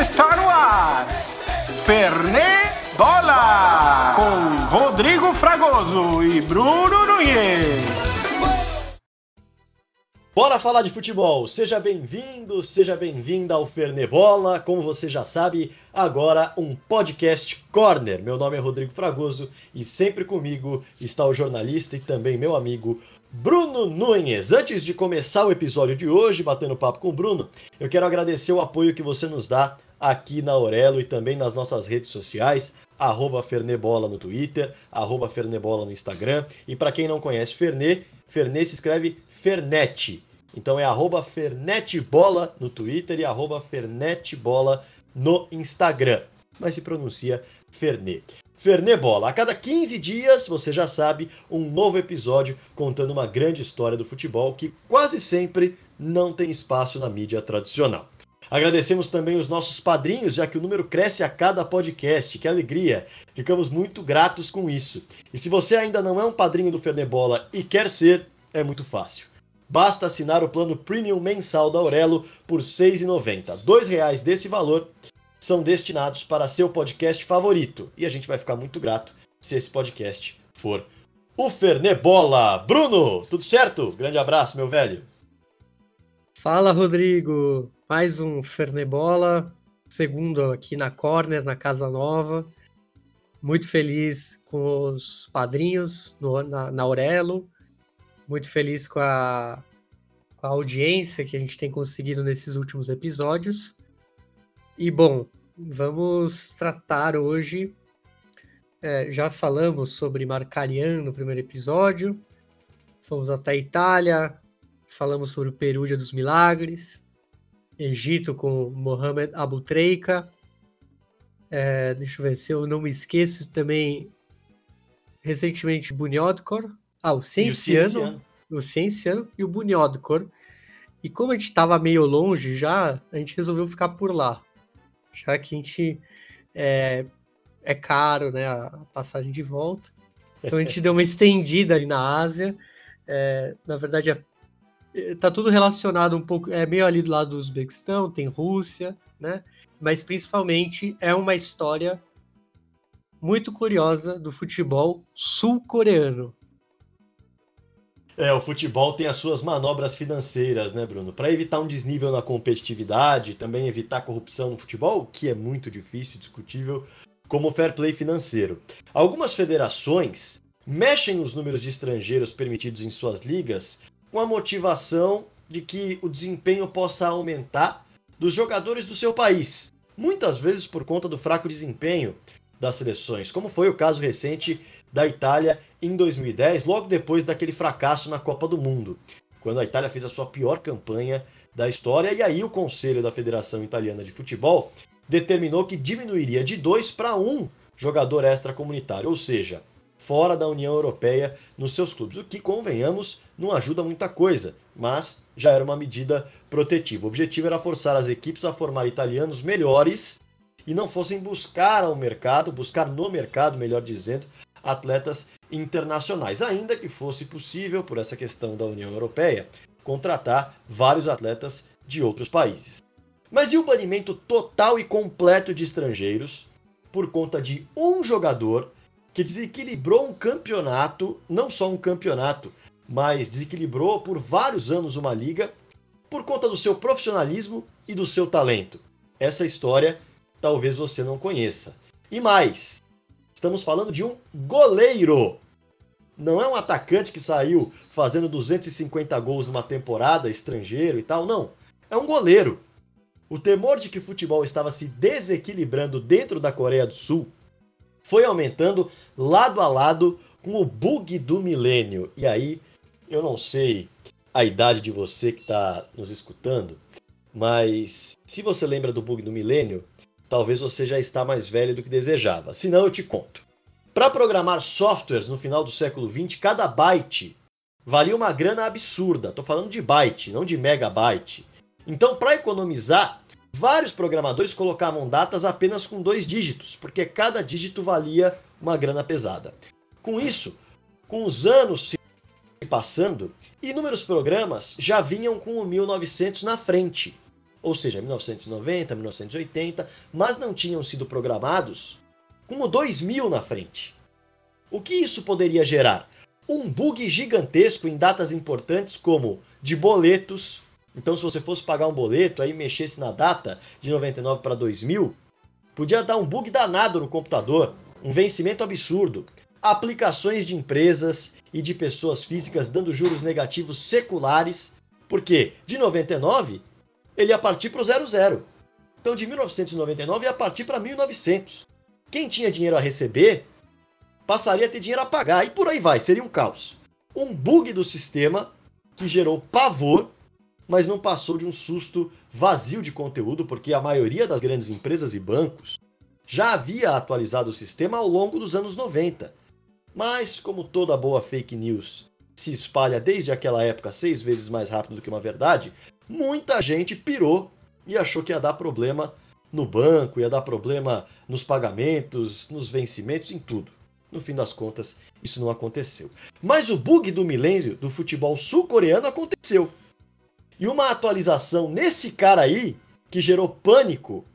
Está no ar. Fernê Bola. Com Rodrigo Fragoso e Bruno Nunes. Bora falar de futebol! Seja bem-vindo, seja bem-vinda ao Fernebola. Como você já sabe, agora um podcast corner. Meu nome é Rodrigo Fragoso e sempre comigo está o jornalista e também meu amigo Bruno Nunes. Antes de começar o episódio de hoje, batendo papo com o Bruno, eu quero agradecer o apoio que você nos dá aqui na Aurelo e também nas nossas redes sociais, arroba Fernebola no Twitter, arroba Fernebola no Instagram. E para quem não conhece Fernê, Fernê se escreve Fernet. Então é arroba Fernetbola no Twitter e arroba Fernetbola no Instagram. Mas se pronuncia Fernê. Fernebola. A cada 15 dias, você já sabe, um novo episódio contando uma grande história do futebol que quase sempre não tem espaço na mídia tradicional. Agradecemos também os nossos padrinhos, já que o número cresce a cada podcast. Que alegria! Ficamos muito gratos com isso. E se você ainda não é um padrinho do Fernebola e quer ser, é muito fácil. Basta assinar o plano Premium mensal da Aurelo por R$ 6,90. R$ reais desse valor são destinados para seu podcast favorito. E a gente vai ficar muito grato se esse podcast for o Fernebola. Bruno, tudo certo? Grande abraço, meu velho. Fala, Rodrigo. Mais um Fernebola, segundo aqui na Corner, na Casa Nova. Muito feliz com os padrinhos no, na, Aurelo. Muito feliz com a, com a audiência que a gente tem conseguido nesses últimos episódios. E bom, vamos tratar hoje. É, já falamos sobre Marcarian no primeiro episódio. Fomos até a Itália, falamos sobre o Perúdia dos Milagres, Egito com Mohamed Abu Treika. É, deixa eu ver se eu não me esqueço também. Recentemente, Bunyodkor. Ah, o Cienciano. O Cienciano e o Bunyodkor. E como a gente estava meio longe já, a gente resolveu ficar por lá já que a gente é, é caro, né, a passagem de volta. Então a gente deu uma estendida ali na Ásia. É, na verdade, é, é, tá tudo relacionado um pouco, é meio ali do lado do Uzbequistão, tem Rússia, né? Mas principalmente é uma história muito curiosa do futebol sul-coreano. É, o futebol tem as suas manobras financeiras, né, Bruno? Para evitar um desnível na competitividade, também evitar corrupção no futebol, que é muito difícil, discutível, como fair play financeiro. Algumas federações mexem os números de estrangeiros permitidos em suas ligas com a motivação de que o desempenho possa aumentar dos jogadores do seu país, muitas vezes por conta do fraco desempenho das seleções, como foi o caso recente da Itália em 2010, logo depois daquele fracasso na Copa do Mundo, quando a Itália fez a sua pior campanha da história, e aí o Conselho da Federação Italiana de Futebol determinou que diminuiria de dois para um jogador extracomunitário, ou seja, fora da União Europeia nos seus clubes, o que, convenhamos, não ajuda muita coisa, mas já era uma medida protetiva. O objetivo era forçar as equipes a formar italianos melhores e não fossem buscar ao mercado, buscar no mercado, melhor dizendo, atletas internacionais, ainda que fosse possível, por essa questão da União Europeia, contratar vários atletas de outros países. Mas e o banimento total e completo de estrangeiros por conta de um jogador que desequilibrou um campeonato, não só um campeonato, mas desequilibrou por vários anos uma liga por conta do seu profissionalismo e do seu talento? Essa história talvez você não conheça. E mais, Estamos falando de um goleiro. Não é um atacante que saiu fazendo 250 gols numa temporada, estrangeiro e tal, não. É um goleiro. O temor de que o futebol estava se desequilibrando dentro da Coreia do Sul foi aumentando lado a lado com o bug do milênio. E aí, eu não sei a idade de você que está nos escutando, mas se você lembra do bug do milênio, talvez você já está mais velho do que desejava. Se não, eu te conto. Para programar softwares no final do século XX, cada byte valia uma grana absurda. Estou falando de byte, não de megabyte. Então, para economizar, vários programadores colocavam datas apenas com dois dígitos, porque cada dígito valia uma grana pesada. Com isso, com os anos se passando, inúmeros programas já vinham com o 1900 na frente. ou seja, 1990, 1980, mas não tinham sido programados com o 2000 na frente. O que isso poderia gerar? Um bug gigantesco em datas importantes como de boletos. Então, se você fosse pagar um boleto aí mexesse na data de 99 para 2000, podia dar um bug danado no computador, um vencimento absurdo, aplicações de empresas e de pessoas físicas dando juros negativos seculares, porque de 99 ele ia partir para o 00. Então de 1999 ia partir para 1900. Quem tinha dinheiro a receber passaria a ter dinheiro a pagar e por aí vai, seria um caos. Um bug do sistema que gerou pavor, mas não passou de um susto vazio de conteúdo, porque a maioria das grandes empresas e bancos já havia atualizado o sistema ao longo dos anos 90. Mas, como toda boa fake news se espalha desde aquela época seis vezes mais rápido do que uma verdade, muita gente pirou e achou que ia dar problema no banco, ia dar problema nos pagamentos, nos vencimentos, em tudo. No fim das contas, isso não aconteceu. Mas o bug do milênio do futebol sul-coreano aconteceu. E uma atualização nesse cara aí, que gerou pânico,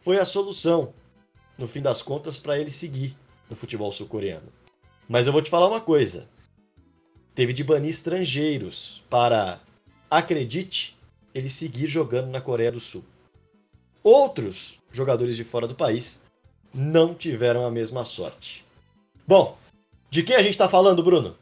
foi a solução, no fim das contas, para ele seguir no futebol sul-coreano. Mas eu vou te falar uma coisa. Teve de banir estrangeiros para, acredite, ele seguir jogando na Coreia do Sul. Outros jogadores de fora do país não tiveram a mesma sorte. Bom, de quem a gente está falando, Bruno?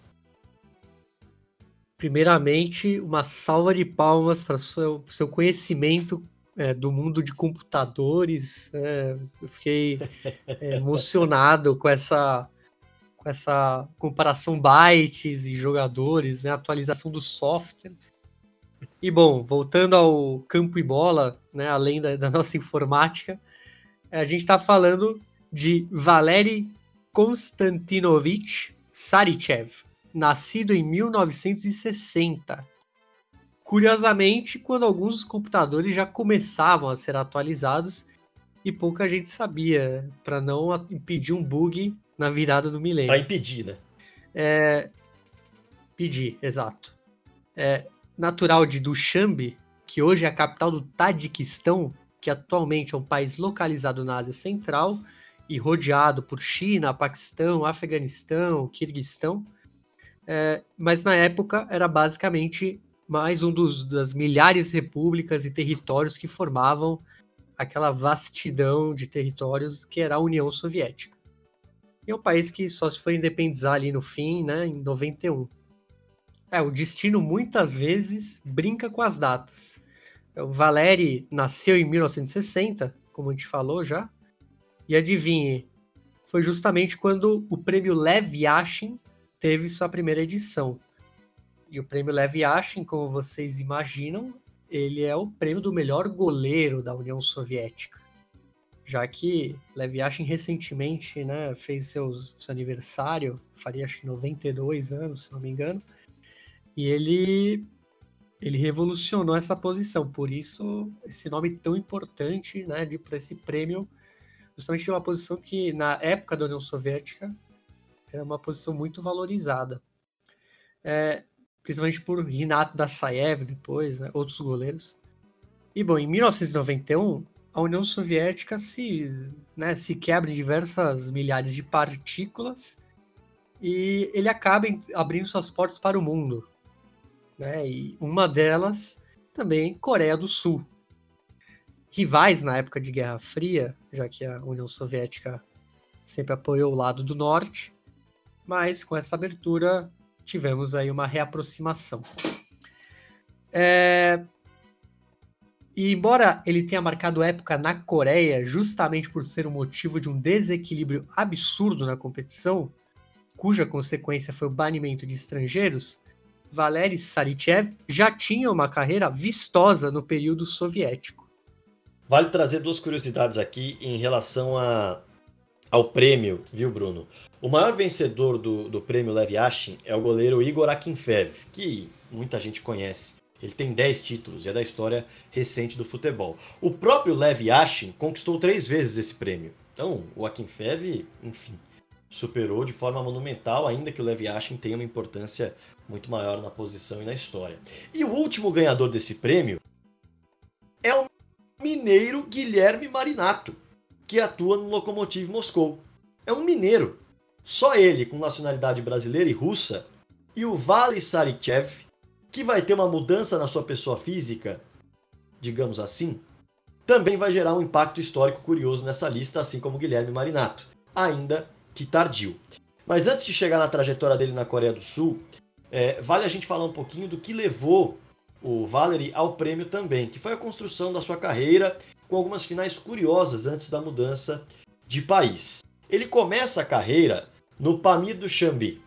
Primeiramente, uma salva de palmas para o seu, seu conhecimento é, do mundo de computadores. É, eu fiquei é, emocionado com essa com essa comparação bytes e jogadores, né, atualização do software. E bom, voltando ao campo e bola, né, além da, da nossa informática, a gente está falando de Valery Konstantinovich Sarichev, nascido em 1960. Curiosamente, quando alguns dos computadores já começavam a ser atualizados e pouca gente sabia, para não impedir um bug na virada do milênio. Para impedir, né? É, pedir, exato. É, natural de Dushanbe, que hoje é a capital do Tadiquistão, que atualmente é um país localizado na Ásia Central e rodeado por China, Paquistão, Afeganistão, Kirguistão. É, mas na época era basicamente mais um dos, das milhares de repúblicas e territórios que formavam aquela vastidão de territórios que era a União Soviética. E é um país que só se foi independizar ali no fim, né, em 91. É, o destino muitas vezes brinca com as datas. O Valeri nasceu em 1960, como a gente falou já, e adivinhe, foi justamente quando o prêmio Lev Yashin teve sua primeira edição. E o prêmio Lev Yashin, como vocês imaginam, ele é o prêmio do melhor goleiro da União Soviética. Já que Lev Yashin recentemente né, fez seus, seu aniversário, faria acho 92 anos, se não me engano, e ele, ele revolucionou essa posição, por isso esse nome tão importante né, para esse prêmio, justamente de uma posição que na época da União Soviética era uma posição muito valorizada. É, principalmente por Rinat Dassaev depois, né, outros goleiros. E bom, em 1991 a União Soviética se, né, se quebra em diversas milhares de partículas e ele acaba abrindo suas portas para o mundo. Né? E uma delas também Coreia do Sul. Rivais na época de Guerra Fria, já que a União Soviética sempre apoiou o lado do norte, mas com essa abertura tivemos aí uma reaproximação. É, e embora ele tenha marcado época na Coreia justamente por ser o motivo de um desequilíbrio absurdo na competição, cuja consequência foi o banimento de estrangeiros, Valery Sarichev já tinha uma carreira vistosa no período soviético. Vale trazer duas curiosidades aqui em relação a, ao prêmio, viu, Bruno? O maior vencedor do, do prêmio Lev Yashin é o goleiro Igor Akinfev, que muita gente conhece. Ele tem 10 títulos e é da história recente do futebol. O próprio Lev Yashin conquistou três vezes esse prêmio. Então, o Akinfev, enfim, superou de forma monumental, ainda que o Lev Yashin tenha uma importância muito maior na posição e na história. E o último ganhador desse prêmio é o mineiro Guilherme Marinato, que atua no Lokomotiv Moscou. É um mineiro. Só ele, com nacionalidade brasileira e russa, e o Vale Sarichev, que vai ter uma mudança na sua pessoa física, digamos assim, também vai gerar um impacto histórico curioso nessa lista, assim como Guilherme Marinato, ainda que tardio. Mas antes de chegar na trajetória dele na Coreia do Sul, é, vale a gente falar um pouquinho do que levou o Valery ao prêmio também, que foi a construção da sua carreira com algumas finais curiosas antes da mudança de país. Ele começa a carreira no Pamir do Xambi,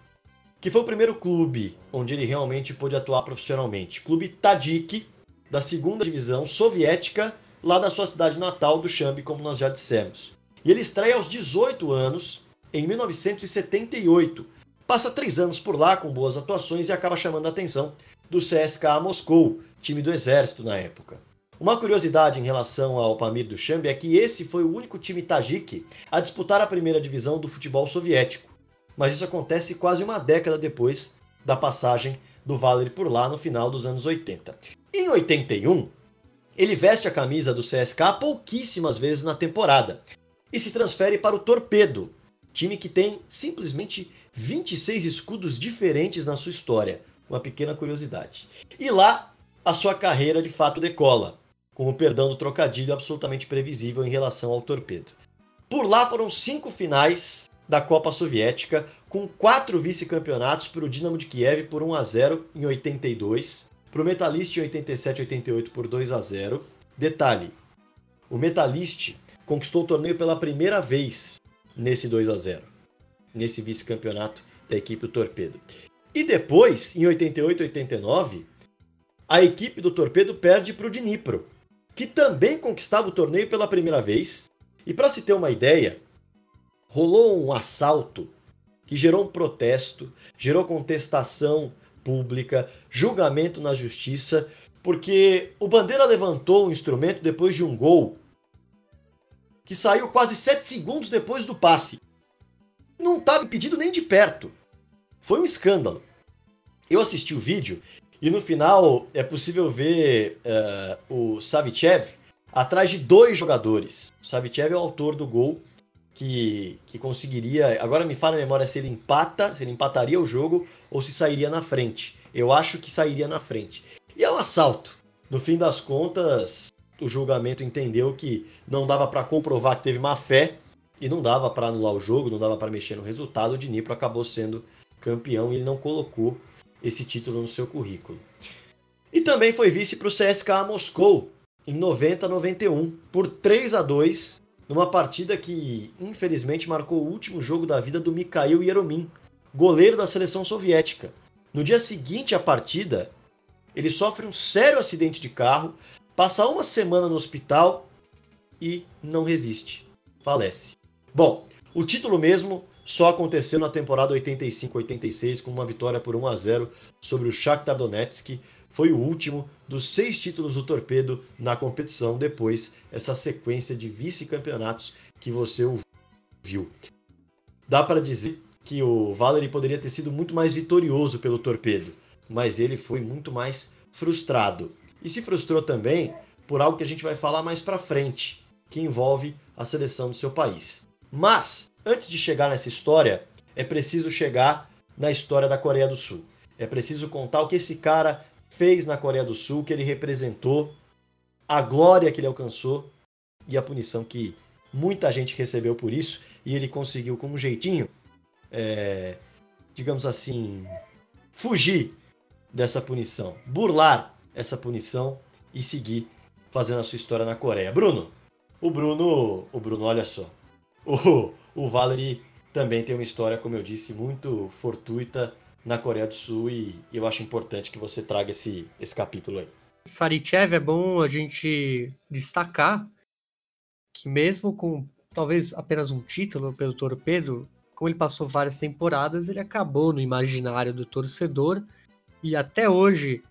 que foi o primeiro clube onde ele realmente pôde atuar profissionalmente. Clube Tadjik, da segunda divisão soviética, lá da sua cidade natal do Xambi, como nós já dissemos. E ele estreia aos 18 anos, em 1978. Passa três anos por lá com boas atuações e acaba chamando a atenção do CSKA Moscou, time do exército na época. Uma curiosidade em relação ao Pamir do Xambi é que esse foi o único time tajik a disputar a primeira divisão do futebol soviético. Mas isso acontece quase uma década depois da passagem do Valery por lá no final dos anos 80. Em 81, ele veste a camisa do CSKA pouquíssimas vezes na temporada e se transfere para o Torpedo, time que tem simplesmente 26 escudos diferentes na sua história, uma pequena curiosidade. E lá, a sua carreira de fato decola, com o perdão do trocadilho absolutamente previsível em relação ao torpedo. Por lá foram cinco finais da Copa Soviética, com quatro vice-campeonatos para o Dinamo de Kiev por 1 a 0 em 82, para o Metalist em 87 e 88 por 2 a 0. Detalhe: o Metalist conquistou o torneio pela primeira vez nesse 2 a 0, nesse vice-campeonato da equipe do Torpedo. E depois, em 88 e 89, a equipe do Torpedo perde para o Dnipro, que também conquistava o torneio pela primeira vez. E para se ter uma ideia, rolou um assalto que gerou um protesto, gerou contestação pública, julgamento na justiça, porque o Bandeira levantou o instrumento depois de um gol que saiu quase 7 segundos depois do passe. Não estava impedido nem de perto. Foi um escândalo. Eu assisti o vídeo e no final é possível ver uh, o Savichev atrás de dois jogadores. O Savichev é o autor do gol que, que conseguiria. Agora me fala a memória se ele empata, se ele empataria o jogo ou se sairia na frente. Eu acho que sairia na frente. E é um assalto. No fim das contas, o julgamento entendeu que não dava para comprovar que teve má fé e não dava para anular o jogo, não dava para mexer no resultado. O Dnipro acabou sendo campeão e ele não colocou esse título no seu currículo. E também foi vice para o CSKA Moscou em 90-91 por 3 a 2 numa partida que infelizmente marcou o último jogo da vida do Mikhail Yeromin, goleiro da seleção soviética. No dia seguinte à partida, ele sofre um sério acidente de carro, passa uma semana no hospital e não resiste, falece. Bom, o título mesmo só aconteceu na temporada 85-86 com uma vitória por 1 a 0 sobre o Shakhtar Donetsk. Foi o último dos seis títulos do Torpedo na competição, depois essa sequência de vice-campeonatos que você viu. Dá para dizer que o Valery poderia ter sido muito mais vitorioso pelo Torpedo, mas ele foi muito mais frustrado. E se frustrou também por algo que a gente vai falar mais para frente, que envolve a seleção do seu país. Mas antes de chegar nessa história, é preciso chegar na história da Coreia do Sul. É preciso contar o que esse cara fez na Coreia do Sul, que ele representou, a glória que ele alcançou e a punição que muita gente recebeu por isso. E ele conseguiu, com um jeitinho, é, digamos assim, fugir dessa punição, burlar essa punição e seguir fazendo a sua história na Coreia. Bruno, o Bruno, o Bruno, olha só, o, o Valery também tem uma história, como eu disse, muito fortuita na Coreia do Sul e eu acho importante que você traga esse, esse capítulo aí. Sarichev é bom a gente destacar que mesmo com talvez apenas um título pelo Torpedo, como ele passou várias temporadas, ele acabou no imaginário do torcedor e até hoje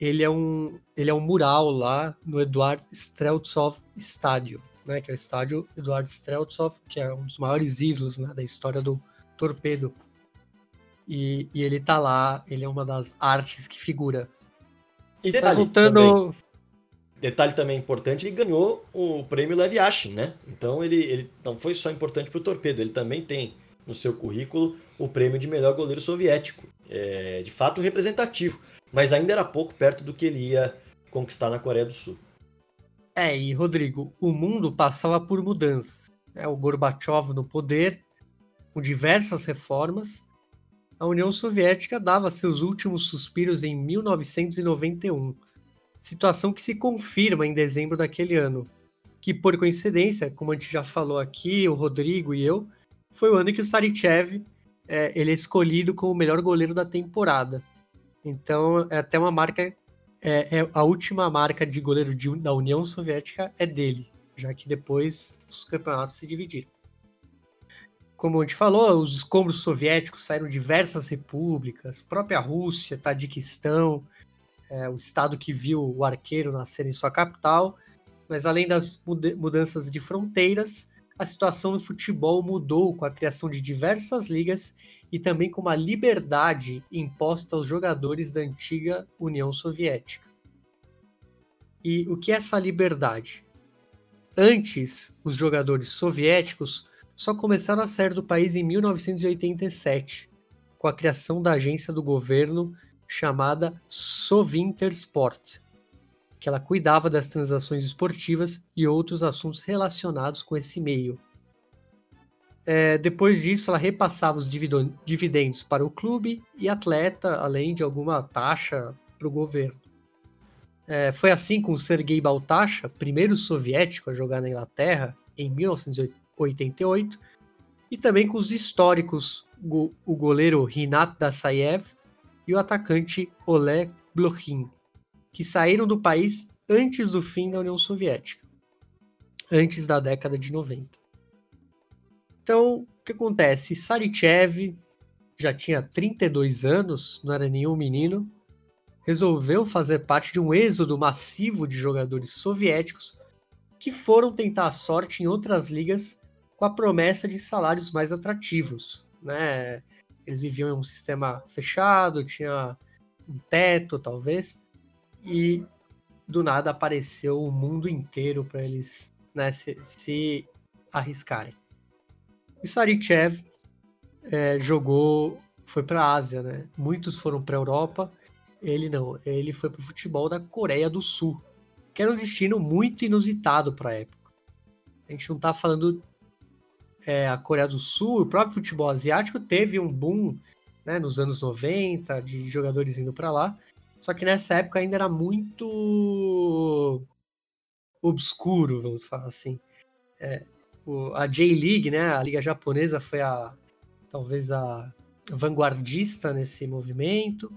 ele é um, ele é um mural lá no Eduard Streltsov Stadium né, que é o estádio Eduardo Streltsov, que é um dos maiores ídolos né, da história do torpedo. E, e, ele tá lá, ele é uma das artes que figura. E detalhe, Perguntando... detalhe também importante, ele ganhou o prêmio Lev Yashin, né? Então ele, ele não foi só importante para o Torpedo, ele também tem no seu currículo o prêmio de melhor goleiro soviético. É, de fato representativo, mas ainda era pouco perto do que ele ia conquistar na Coreia do Sul. É, e Rodrigo, o mundo passava por mudanças. É, o Gorbachev no poder, com diversas reformas, a União Soviética dava seus últimos suspiros em 1991, situação que se confirma em dezembro daquele ano, que por coincidência, como a gente já falou aqui, o Rodrigo e eu, foi o ano que o Sarichev é, ele é escolhido como o melhor goleiro da temporada. Então é até uma marca, é, é a última marca de goleiro de, da União Soviética é dele, já que depois os campeonatos se dividiram. Como a gente falou, os escombros soviéticos saíram diversas repúblicas, própria Rússia, Tadiquistão, é, o estado que viu o arqueiro nascer em sua capital, mas além das mudanças de fronteiras, a situação no futebol mudou com a criação de diversas ligas e também com uma liberdade imposta aos jogadores da antiga União Soviética. E o que é essa liberdade? Antes, os jogadores soviéticos só começaram a sair do país em 1987, com a criação da agência do governo chamada Sovintersport, que ela cuidava das transações esportivas e outros assuntos relacionados com esse meio. É, depois disso, ela repassava os dividendos para o clube e atleta, além de alguma taxa para o governo. É, foi assim com Sergei Baltasha, primeiro soviético a jogar na Inglaterra, em 1988, e também com os históricos, o goleiro Rinat Dasayev e o atacante Oleg Blokhin, que saíram do país antes do fim da União Soviética, antes da década de 90. Então, o que acontece? Sarichev já tinha 32 anos, não era nenhum menino, resolveu fazer parte de um êxodo massivo de jogadores soviéticos que foram tentar a sorte em outras ligas com a promessa de salários mais atrativos. Né? Eles viviam em um sistema fechado, tinha um teto, talvez, e do nada apareceu o mundo inteiro para eles né, se, se, arriscarem. E Sarichev é, jogou, foi para a Ásia, né? Muitos foram para a Europa, ele não, ele foi para o futebol da Coreia do Sul, que era um destino muito inusitado para a época. A gente não está falando é, a Coreia do Sul, o próprio futebol asiático teve um boom né, nos anos 90 de jogadores indo para lá, só que nessa época ainda era muito obscuro, vamos falar assim. É, o, a J-League, né, a liga japonesa, foi a talvez a vanguardista nesse movimento,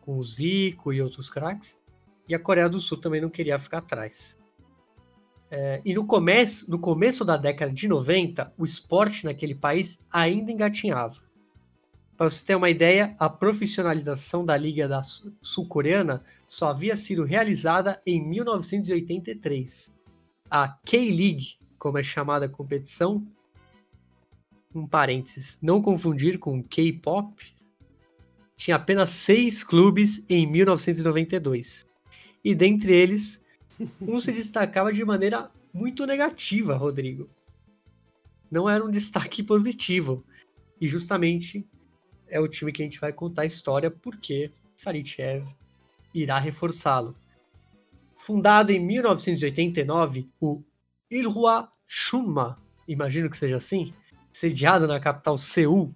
com o Zico e outros craques. E a Coreia do Sul também não queria ficar atrás. É, e no começo, no começo da década de 90, o esporte naquele país ainda engatinhava. Para você ter uma ideia, a profissionalização da Liga da Sul-Coreana só havia sido realizada em 1983. A K-League, como é chamada a competição, um parênteses, não confundir com K-pop, tinha apenas seis clubes em 1992. E dentre eles, um se destacava de maneira muito negativa, Rodrigo. Não era um destaque positivo. E justamente é o time que a gente vai contar a história porque Sarichev irá reforçá-lo. Fundado em 1989, o Ilhwa Shuma, imagino que seja assim, sediado na capital Seul,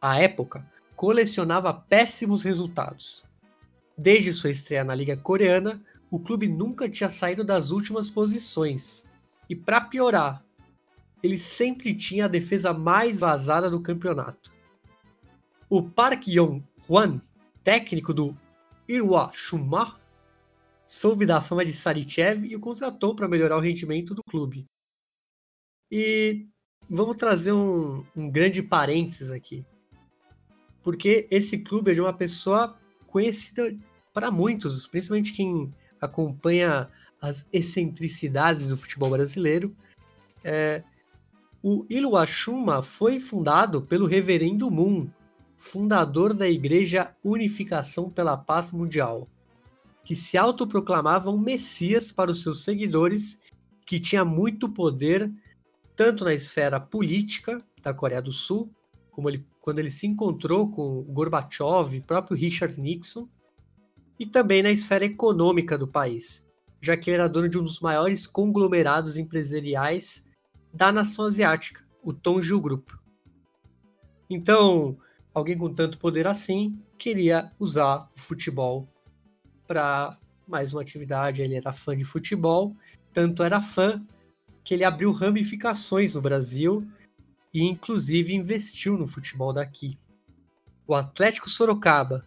à época, colecionava péssimos resultados. Desde sua estreia na Liga Coreana, o clube nunca tinha saído das últimas posições. E para piorar, ele sempre tinha a defesa mais vazada do campeonato. O Park Yong-hwan, técnico do Irwa Shuma, soube da fama de Sarichev e o contratou para melhorar o rendimento do clube. E vamos trazer um, um grande parênteses aqui. Porque esse clube é de uma pessoa conhecida para muitos, principalmente quem acompanha as excentricidades do futebol brasileiro. É, o Iluashuma foi fundado pelo Reverendo Moon, fundador da Igreja Unificação pela Paz Mundial. que se autoproclamava um messias para os seus seguidores, que tinha muito poder tanto na esfera política da Coreia do Sul, como ele, quando ele se encontrou com Gorbachev próprio Richard Nixon, e também na esfera econômica do país, já que ele era dono de um dos maiores conglomerados empresariais da nação asiática, o Tongju Group. Então, alguém com tanto poder assim queria usar o futebol para mais uma atividade. Ele era fã de futebol, tanto era fã que ele abriu ramificações no Brasil e inclusive investiu no futebol daqui. O Atlético Sorocaba,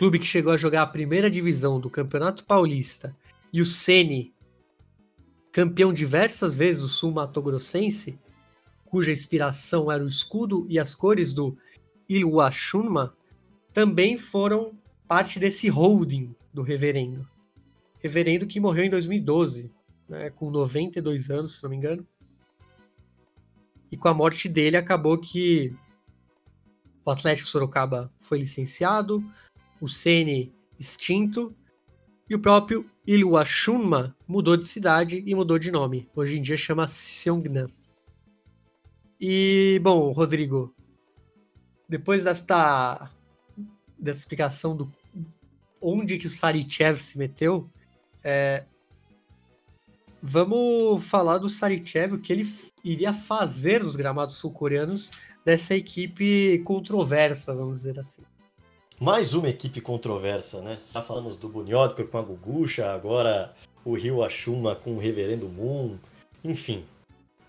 clube que chegou a jogar a primeira divisão do Campeonato Paulista, e o Ceni, campeão diversas vezes do Sul Mato Grossense, cuja inspiração era o escudo e as cores do Ilwashunma, também foram parte desse holding do reverendo. Reverendo que morreu em 2012, né, com 92 anos, se não me engano. E com a morte dele acabou que o Atlético Sorocaba foi licenciado, o Sene extinto e o próprio Ilwashunma mudou de cidade e mudou de nome. Hoje em dia chama Seongnam. E, bom, Rodrigo, depois desta, dessa explicação do onde que o Sarichev se meteu, é, vamos falar do Sarichev, o que ele iria fazer nos gramados sul-coreanos dessa equipe controversa, vamos dizer assim. Mais uma equipe controversa, né? Já falamos do Bunyotka com a Gugucha, agora o Rio Ashuma com o Reverendo Moon. Enfim,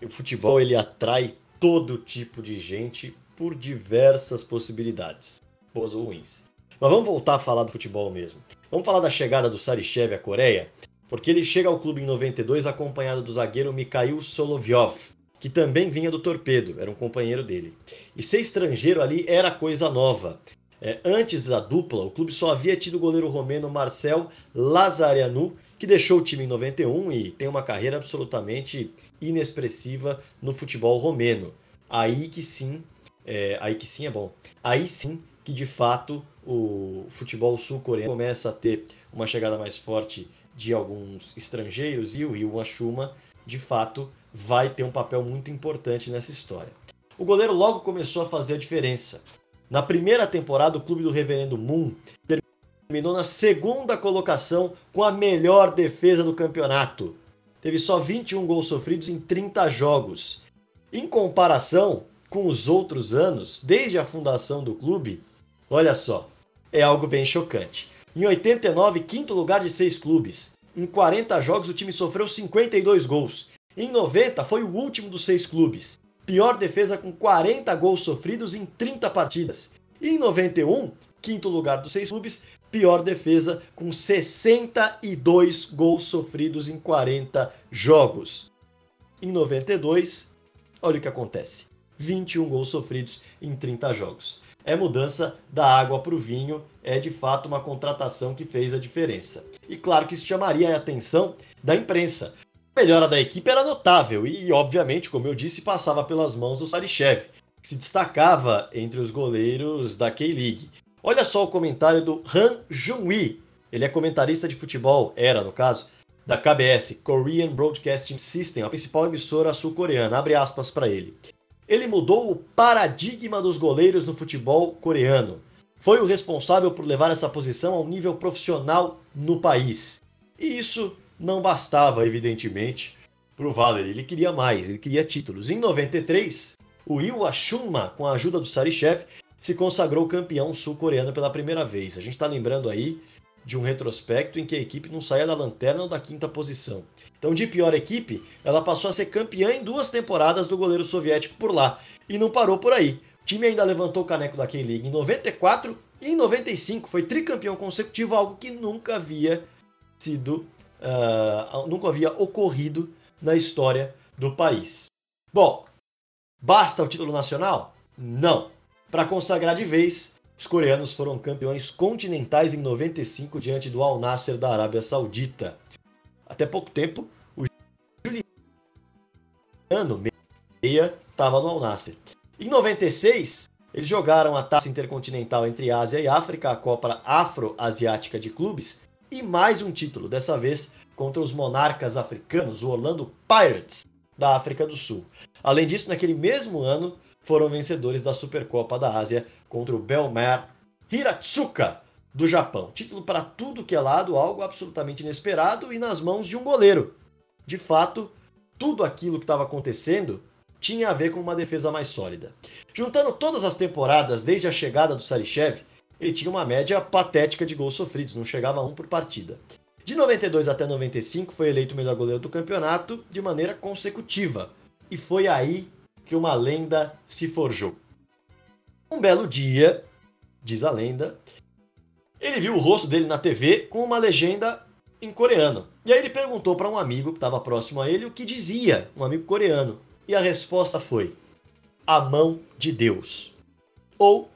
o futebol ele atrai todo tipo de gente por diversas possibilidades, boas ou ruins. Mas vamos voltar a falar do futebol mesmo. Vamos falar da chegada do Sarichev à Coreia, porque ele chega ao clube em 92 acompanhado do zagueiro Mikhail Solovyov, que também vinha do Torpedo, era um companheiro dele. E ser estrangeiro ali era coisa nova. É, antes da dupla, o clube só havia tido o goleiro romeno Marcel Lazarianu, que deixou o time em 91 e tem uma carreira absolutamente inexpressiva no futebol romeno. Aí que sim, é, aí que sim é bom. Aí sim que de fato o futebol sul-coreano começa a ter uma chegada mais forte de alguns estrangeiros e o Rio Ashuma, de fato, vai ter um papel muito importante nessa história. O goleiro logo começou a fazer a diferença. Na primeira temporada, o clube do Reverendo Moon terminou na segunda colocação com a melhor defesa do campeonato. Teve só 21 gols sofridos em 30 jogos. Em comparação com os outros anos, desde a fundação do clube, olha só, é algo bem chocante. Em 89, quinto lugar de seis clubes. Em 40 jogos, o time sofreu 52 gols. Em 90, foi o último dos seis clubes. Pior defesa com 40 gols sofridos em 30 partidas. E em 91, quinto lugar dos seis clubes, pior defesa com 62 gols sofridos em 40 jogos. Em 92, olha o que acontece: 21 gols sofridos em 30 jogos é mudança da água para o vinho, é de fato uma contratação que fez a diferença. E claro que isso chamaria a atenção da imprensa. Melhora da equipe era notável e, obviamente, como eu disse, passava pelas mãos do Sarichev, que se destacava entre os goleiros da K-League. Olha só o comentário do Han Jung-wi. Ele é comentarista de futebol, era no caso, da KBS, Korean Broadcasting System, a principal emissora sul-coreana. Abre aspas para ele. Ele mudou o paradigma dos goleiros no futebol coreano. Foi o responsável por levar essa posição ao nível profissional no país. E isso não bastava, evidentemente, para o Valery. Ele queria mais, ele queria títulos. Em 93, o Iwashunma, com a ajuda do Sarichev, se consagrou campeão sul-coreano pela primeira vez. A gente está lembrando aí de um retrospecto em que a equipe não saía da lanterna ou da quinta posição. Então, de pior equipe, ela passou a ser campeã em duas temporadas do goleiro soviético por lá. E não parou por aí. O time ainda levantou o caneco da K-League em 94 e em 95 foi tricampeão consecutivo, algo que nunca havia sido, uh, nunca havia ocorrido na história do país. Bom, basta o título nacional? Não. Para consagrar de vez, os coreanos foram campeões continentais em 95 diante do Al Nasser da Arábia Saudita. Até pouco tempo, o Juliano Meia estava no Al Nasser. Em 96, eles jogaram a taça intercontinental entre Ásia e África, a Copa Afro-Asiática de Clubes, e mais um título, dessa vez contra os monarcas africanos, o Orlando Pirates, da África do Sul. Além disso, naquele mesmo ano, foram vencedores da Supercopa da Ásia contra o Belmar Hiratsuka, do Japão. Título para tudo que é lado, algo absolutamente inesperado e nas mãos de um goleiro. De fato, tudo aquilo que estava acontecendo tinha a ver com uma defesa mais sólida. Juntando todas as temporadas desde a chegada do Sarichev, ele tinha uma média patética de gols sofridos, não chegava a um por partida. De 92 até 95 foi eleito o melhor goleiro do campeonato de maneira consecutiva, e foi aí que uma lenda se forjou. Um belo dia, diz a lenda, ele viu o rosto dele na TV com uma legenda em coreano. E aí ele perguntou para um amigo que estava próximo a ele o que dizia, um amigo coreano. E a resposta foi: A mão de Deus. Ou,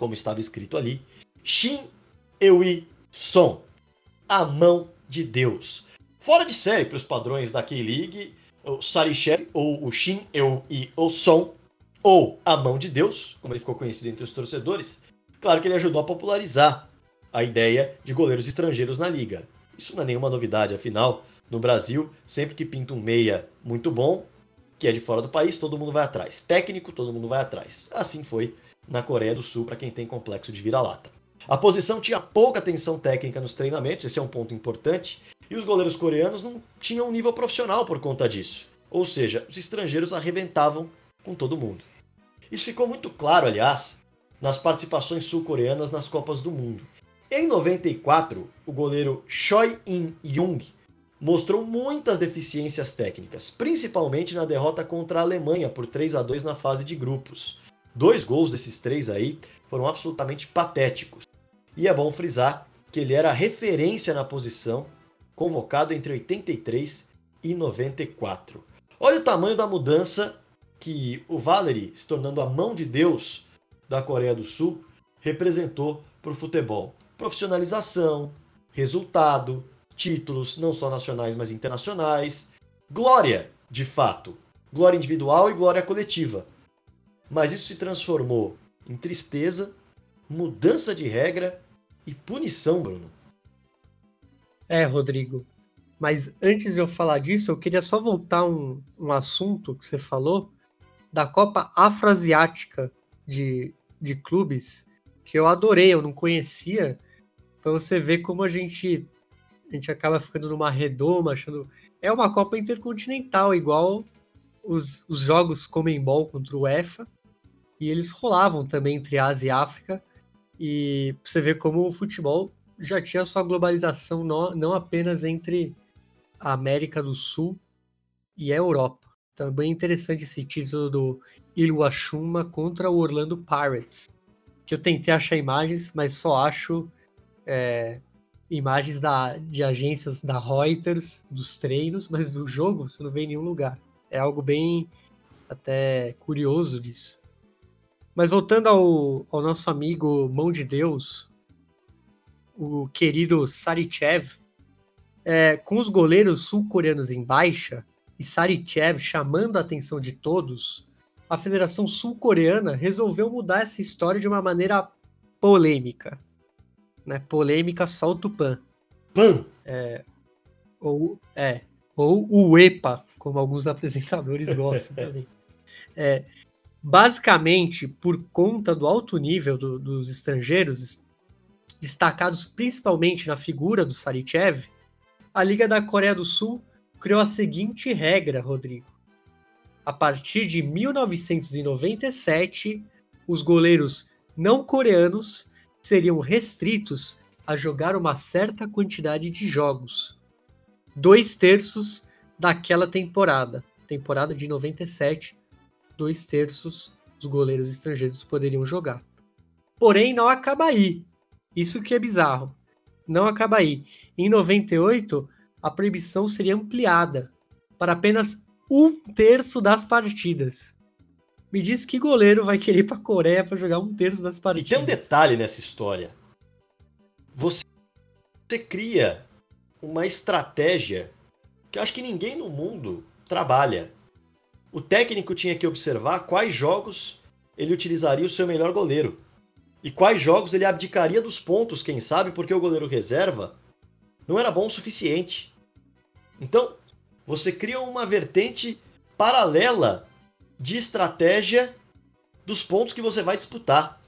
como estava escrito ali, Shin Eui Son. A mão de Deus. Fora de série para os padrões da K-League, o Sarichev ou o Shin Eui Son, ou a mão de Deus, como ele ficou conhecido entre os torcedores, claro que ele ajudou a popularizar a ideia de goleiros estrangeiros na liga. Isso não é nenhuma novidade, afinal, no Brasil, sempre que pinta um meia muito bom, que é de fora do país, todo mundo vai atrás. Técnico, todo mundo vai atrás. Assim foi na Coreia do Sul para quem tem complexo de vira-lata. A posição tinha pouca atenção técnica nos treinamentos, esse é um ponto importante, e os goleiros coreanos não tinham um nível profissional por conta disso. Ou seja, os estrangeiros arrebentavam com todo mundo. Isso ficou muito claro, aliás, nas participações sul-coreanas nas Copas do Mundo. Em 94, o goleiro Choi In-young mostrou muitas deficiências técnicas, principalmente na derrota contra a Alemanha por 3 a 2 na fase de grupos. Dois gols desses três aí foram absolutamente patéticos. E é bom frisar que ele era referência na posição, convocado entre 83 e 94. Olha o tamanho da mudança que o Valery, se tornando a mão de Deus da Coreia do Sul, representou para o futebol profissionalização, resultado, títulos, não só nacionais, mas internacionais, glória, de fato, glória individual e glória coletiva. Mas isso se transformou em tristeza, mudança de regra e punição, Bruno. É, Rodrigo. Mas antes de eu falar disso, eu queria só voltar um, um assunto que você falou da Copa Afroasiática de, de clubes, que eu adorei, eu não conhecia, para você ver como a gente a gente acaba ficando numa redoma, achando. É uma Copa Intercontinental, igual os, os jogos Comembol contra o UEFA. E eles rolavam também entre Ásia e África. E você vê como o futebol já tinha sua globalização, não, apenas entre a América do Sul e a Europa. Também é interessante esse título do Iluachuma contra o Orlando Pirates. Que eu tentei achar imagens, mas só acho é, imagens da, de agências da Reuters, dos treinos, mas do jogo você não vê em nenhum lugar. É algo bem até curioso disso. Mas voltando ao, ao nosso amigo Mão de Deus, o querido Sarichev, é, com os goleiros sul-coreanos em baixa e Sarichev chamando a atenção de todos, a Federação Sul-Coreana resolveu mudar essa história de uma maneira polêmica né? Polêmica solta o pan. Pan! É, ou, é, ou o EPA, como alguns apresentadores gostam também. É, basicamente, por conta do alto nível do, dos estrangeiros, destacados principalmente na figura do Sarichev, a Liga da Coreia do Sul criou a seguinte regra, Rodrigo. A partir de 1997, os goleiros não coreanos seriam restritos a jogar uma certa quantidade de jogos, dois terços daquela temporada, temporada de 97, dois terços dos goleiros estrangeiros poderiam jogar. Porém, não acaba aí. Isso que é bizarro. Não acaba aí. Em 98, a proibição seria ampliada para apenas um terço das partidas. Me diz que goleiro vai querer ir pra Coreia para jogar um terço das partidas. E tem um detalhe nessa história. Você, você cria uma estratégia que eu acho que ninguém no mundo trabalha. O técnico tinha que observar quais jogos ele utilizaria o seu melhor goleiro. E quais jogos ele abdicaria dos pontos, quem sabe, porque o goleiro reserva não era bom o suficiente. Então, você cria uma vertente paralela de estratégia dos pontos que você vai disputar.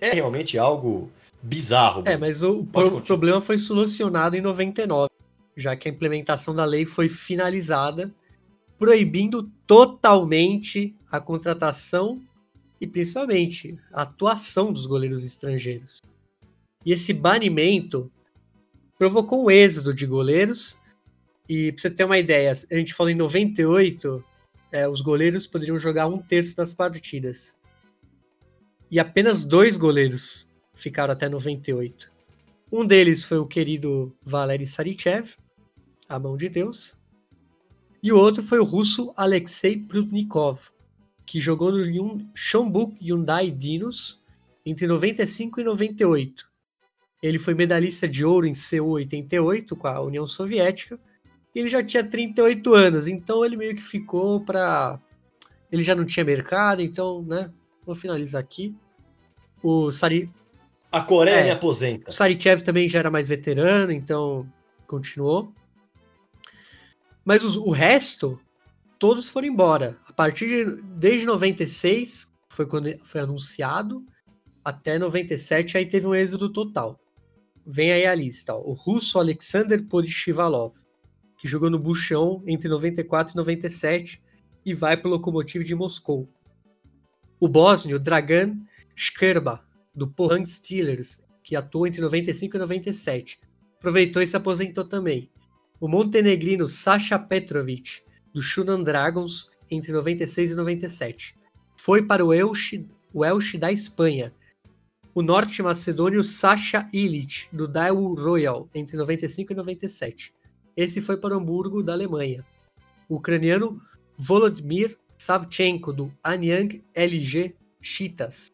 É realmente algo bizarro. É, mas o pro problema foi solucionado em 99, já que a implementação da lei foi finalizada, proibindo totalmente a contratação e principalmente a atuação dos goleiros estrangeiros. E esse banimento provocou um êxodo de goleiros. E para você ter uma ideia, a gente falou em 98, é, os goleiros poderiam jogar um terço das partidas. E apenas dois goleiros ficaram até 98. Um deles foi o querido Valery Sarichev, a mão de Deus. E o outro foi o russo Alexei Prudnikov, que jogou no Chambuk Hyundai Dinos entre 95 e 98. Ele foi medalhista de ouro em Seul 88 com a União Soviética. E ele já tinha 38 anos, então ele meio que ficou para ele já não tinha mercado, então, né? Vou finalizar aqui. O Sari a Coreia é, aposenta. O Sarichev também já era mais veterano, então continuou. Mas os, o resto, todos foram embora. A partir de desde 96, foi quando foi anunciado, até 97, aí teve um êxodo total. Vem aí a lista. Ó. O russo Alexander Podishivalov, que jogou no Bucheon entre 94 e 97 e vai para o Lokomotiv de Moscou. O bósnio Dragan Shkerba, do Pohang Steelers, que atuou entre 95 e 97. Aproveitou e se aposentou também. O montenegrino Sasha Petrovic, do Shunan Dragons, entre 96 e 97. Foi para o Elche, da Espanha. O norte-macedônio Sasha Illich, do Daewoo Royal, entre 95 e 97. Esse foi para Hamburgo, da Alemanha. O ucraniano Volodymyr Savchenko, do Anyang LG Chitas,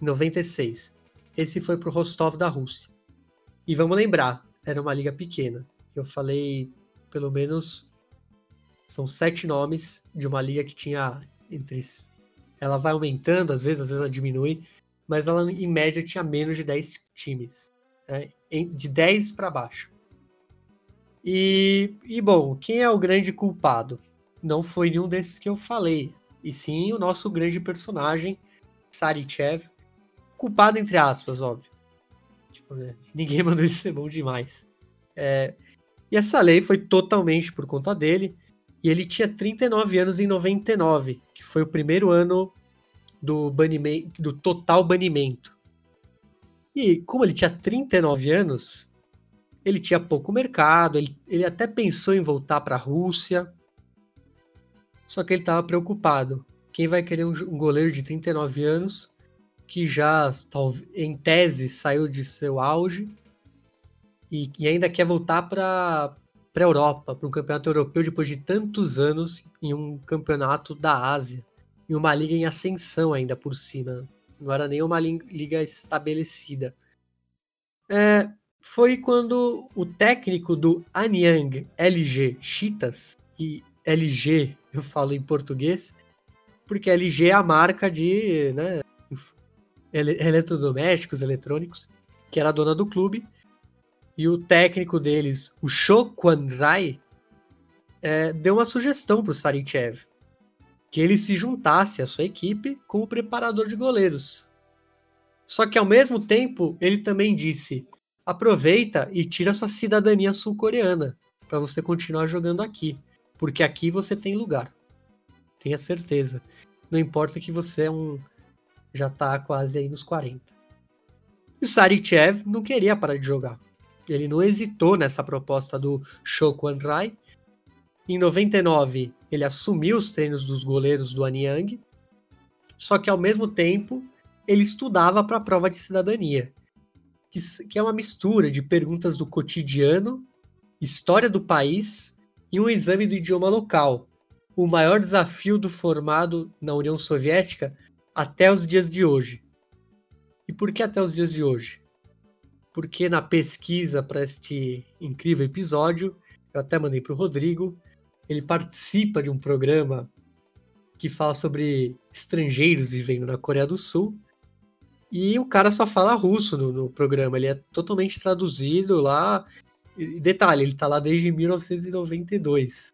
96. Esse foi para o Rostov da Rússia. E vamos lembrar, era uma liga pequena. Eu falei pelo menos são sete nomes de uma liga que tinha entre. Ela vai aumentando, às vezes, às vezes ela diminui, mas ela em média tinha menos de 10 times. Né? De 10 para baixo. E, e bom, quem é o grande culpado? Não foi nenhum desses que eu falei, e sim o nosso grande personagem, Sarichev, culpado entre aspas, óbvio. Tipo, né? Ninguém mandou ele ser bom demais. É, e essa lei foi totalmente por conta dele. E ele tinha 39 anos em 99, que foi o primeiro ano do, banimento, do total banimento. E como ele tinha 39 anos, ele tinha pouco mercado, ele, ele até pensou em voltar para a Rússia. Só que ele estava preocupado. Quem vai querer um, um goleiro de 39 anos que já, em tese, saiu de seu auge e, e ainda quer voltar para a Europa, para um campeonato europeu depois de tantos anos em um campeonato da Ásia, e uma liga em ascensão ainda por cima. Não era nem uma liga estabelecida. É, foi quando o técnico do Anyang LG Chitas, e LG eu falo em português, porque LG é a marca de né, eletrodomésticos, eletrônicos, que era dona do clube. E o técnico deles, o Shokwan Rai, é, deu uma sugestão para o Sarichev, que ele se juntasse à sua equipe como preparador de goleiros. Só que ao mesmo tempo, ele também disse: aproveita e tira sua cidadania sul-coreana para você continuar jogando aqui, porque aqui você tem lugar. Tenha certeza. Não importa que você é um já tá quase aí nos 40. E o Sarichev não queria parar de jogar. Ele não hesitou nessa proposta do Shokwan Rai. Em 99, ele assumiu os treinos dos goleiros do Anyang, só que ao mesmo tempo ele estudava para a prova de cidadania, que, que é uma mistura de perguntas do cotidiano, história do país e um exame do idioma local. O maior desafio do formado na União Soviética até os dias de hoje. E por que até os dias de hoje? Porque na pesquisa para este incrível episódio, eu até mandei para o Rodrigo, ele participa de um programa que fala sobre estrangeiros vivendo na Coreia do Sul. E o cara só fala russo no, no programa, ele é totalmente traduzido lá. E detalhe, ele tá lá desde 1992.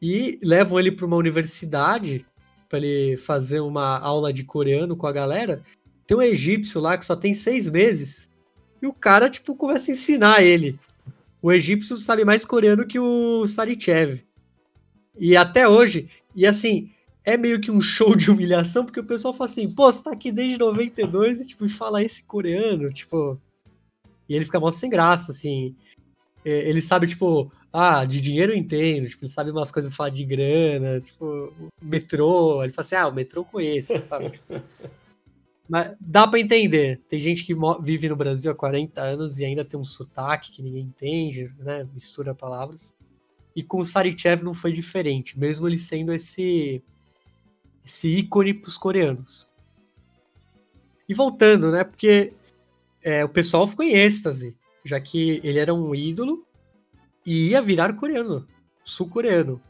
E levam ele para uma universidade para ele fazer uma aula de coreano com a galera. Tem um egípcio lá que só tem seis meses. E o cara, tipo, começa a ensinar ele. O egípcio sabe mais coreano que o Sarichev. E até hoje, e assim, é meio que um show de humilhação, porque o pessoal fala assim, pô, você tá aqui desde 92 e, tipo, fala esse coreano, tipo... E ele fica mó sem graça, assim. É, ele sabe, tipo, ah, de dinheiro eu entendo, tipo, ele sabe umas coisas falar de grana, tipo, metrô, ele fala assim, ah, o metrô conheço, sabe? Mas dá para entender. Tem gente que vive no Brasil há 40 anos e ainda tem um sotaque que ninguém entende, né? Mistura palavras. E com o Sarichev não foi diferente, mesmo ele sendo esse esse ícone para os coreanos. E voltando, né? Porque é, o pessoal ficou em êxtase, já que ele era um ídolo e ia virar coreano, sul-coreano.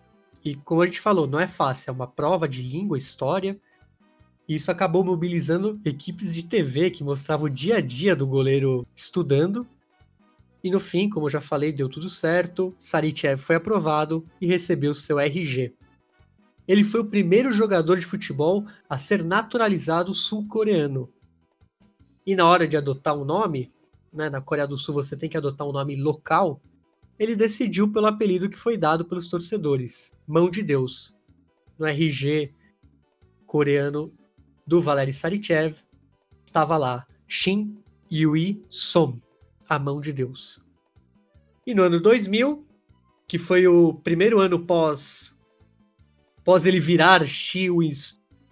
E como a gente falou, não é fácil, é uma prova de língua, história. Isso acabou mobilizando equipes de TV que mostravam o dia a dia do goleiro estudando. E no fim, como eu já falei, deu tudo certo. Saritchev foi aprovado e recebeu seu RG. Ele foi o primeiro jogador de futebol a ser naturalizado sul-coreano. E na hora de adotar um nome, né, na Coreia do Sul você tem que adotar um nome local, ele decidiu pelo apelido que foi dado pelos torcedores, Mão de Deus. No RG coreano do Valery Sarichev, estava lá Shin Yui Som, a Mão de Deus. E no ano 2000, que foi o primeiro ano pós Após ele virar Shi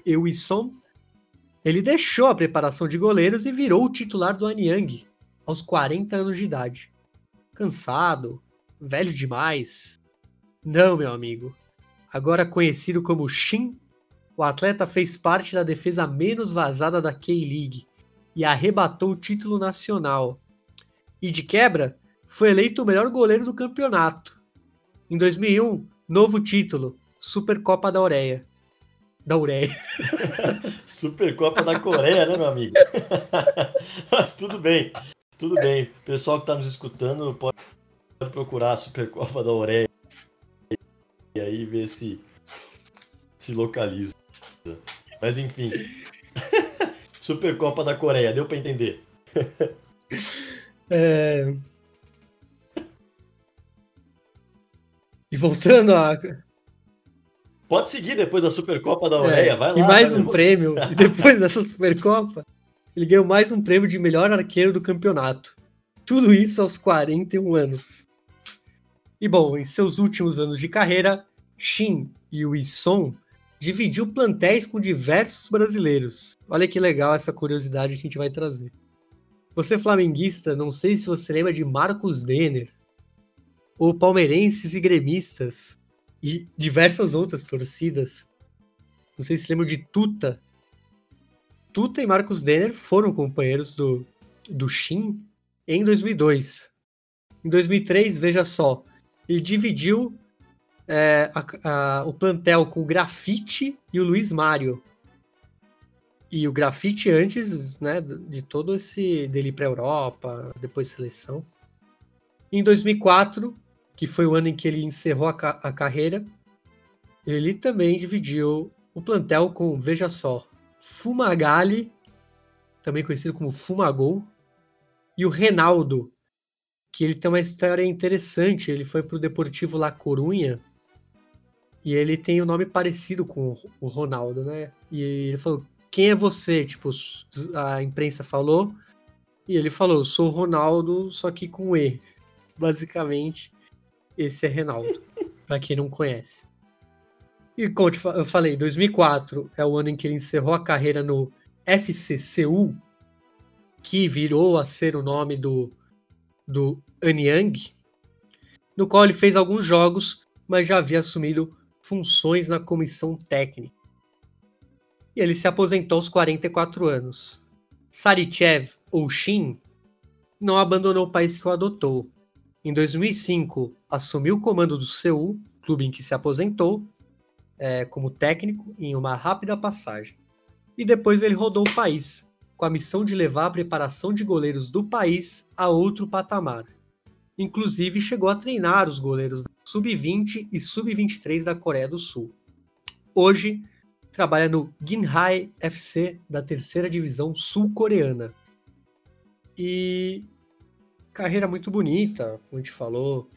Eui-son, ele deixou a preparação de goleiros e virou o titular do Anyang aos 40 anos de idade. Cansado, velho demais. Não, meu amigo. Agora conhecido como Shin, o atleta fez parte da defesa menos vazada da K-League e arrebatou o título nacional. E de quebra, foi eleito o melhor goleiro do campeonato. Em 2001, novo título, Supercopa da Ureia. Da Ureia. Supercopa da Coreia, né, meu amigo? Mas tudo bem, tudo bem. O pessoal que está nos escutando pode procurar a Supercopa da Ureia e aí ver se se localiza. Mas enfim. Supercopa da Coreia, deu para entender. É... E voltando a Pode seguir depois da Supercopa da Ureia, é, vai lá. E mais um prêmio. E depois dessa Supercopa, ele ganhou mais um prêmio de melhor arqueiro do campeonato. Tudo isso aos 41 anos. E bom, em seus últimos anos de carreira, Shin Yui-son dividiu plantéis com diversos brasileiros. Olha que legal essa curiosidade que a gente vai trazer. Você flamenguista, não sei se você lembra de Marcos Denner, ou palmeirenses e gremistas, e diversas outras torcidas. Não sei se lembram de Tuta. Tuta e Marcos Denner foram companheiros do, do Shin em 2002. Em 2003, veja só, ele dividiu é, a, a, o plantel com o Grafite e o Luiz Mário. E o Grafite antes né, de todo esse dele para a Europa, depois seleção. Em 2004, que foi o ano em que ele encerrou a, ca a carreira, ele também dividiu o plantel com, veja só, Fumagalli, também conhecido como Fumagol, e o Renaldo, que ele tem uma história interessante. Ele foi para o Deportivo La Corunha e ele tem um nome parecido com o Ronaldo, né? E ele falou: Quem é você? Tipo, a imprensa falou. E ele falou: Sou o Ronaldo, só que com E. Basicamente esse é Reinaldo, para quem não conhece. E como eu falei, 2004 é o ano em que ele encerrou a carreira no FC Seul, que virou a ser o nome do, do Anyang, no qual ele fez alguns jogos, mas já havia assumido funções na comissão técnica. E ele se aposentou aos 44 anos. Sarichev, ou Shin, não abandonou o país que o adotou, em 2005, assumiu o comando do Seul, clube em que se aposentou, é, como técnico em uma rápida passagem. E depois ele rodou o país, com a missão de levar a preparação de goleiros do país a outro patamar. Inclusive chegou a treinar os goleiros sub-20 e sub-23 da Coreia do Sul. Hoje trabalha no Ginhai FC da terceira divisão sul-coreana. E carreira muito bonita, como a gente falou,